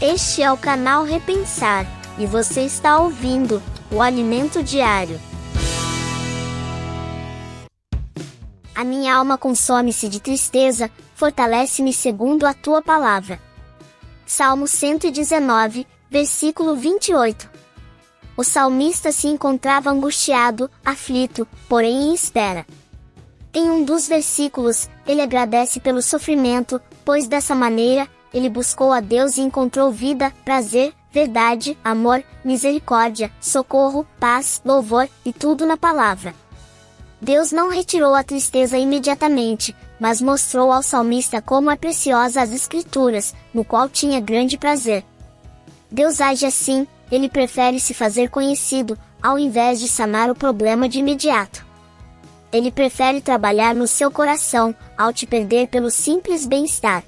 Este é o canal Repensar e você está ouvindo o Alimento Diário. A minha alma consome-se de tristeza, fortalece-me segundo a tua palavra. Salmo 119, versículo 28. O salmista se encontrava angustiado, aflito, porém em espera. Em um dos versículos, ele agradece pelo sofrimento, pois dessa maneira, ele buscou a Deus e encontrou vida, prazer, verdade, amor, misericórdia, socorro, paz, louvor e tudo na palavra. Deus não retirou a tristeza imediatamente, mas mostrou ao salmista como é preciosa as Escrituras, no qual tinha grande prazer. Deus age assim, ele prefere se fazer conhecido, ao invés de sanar o problema de imediato. Ele prefere trabalhar no seu coração, ao te perder pelo simples bem-estar.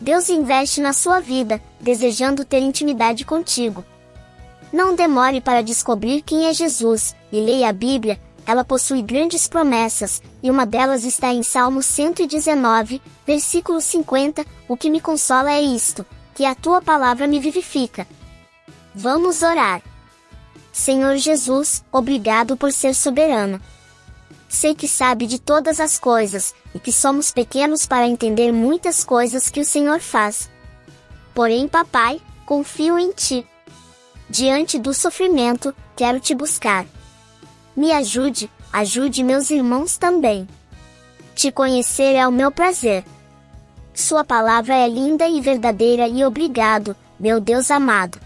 Deus investe na sua vida, desejando ter intimidade contigo. Não demore para descobrir quem é Jesus, e leia a Bíblia, ela possui grandes promessas, e uma delas está em Salmo 119, versículo 50, o que me consola é isto, que a tua palavra me vivifica. Vamos orar. Senhor Jesus, obrigado por ser soberano. Sei que sabe de todas as coisas, e que somos pequenos para entender muitas coisas que o Senhor faz. Porém, papai, confio em ti. Diante do sofrimento, quero te buscar. Me ajude, ajude meus irmãos também. Te conhecer é o meu prazer. Sua palavra é linda e verdadeira e obrigado, meu Deus amado.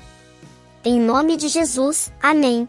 Em nome de Jesus, amém.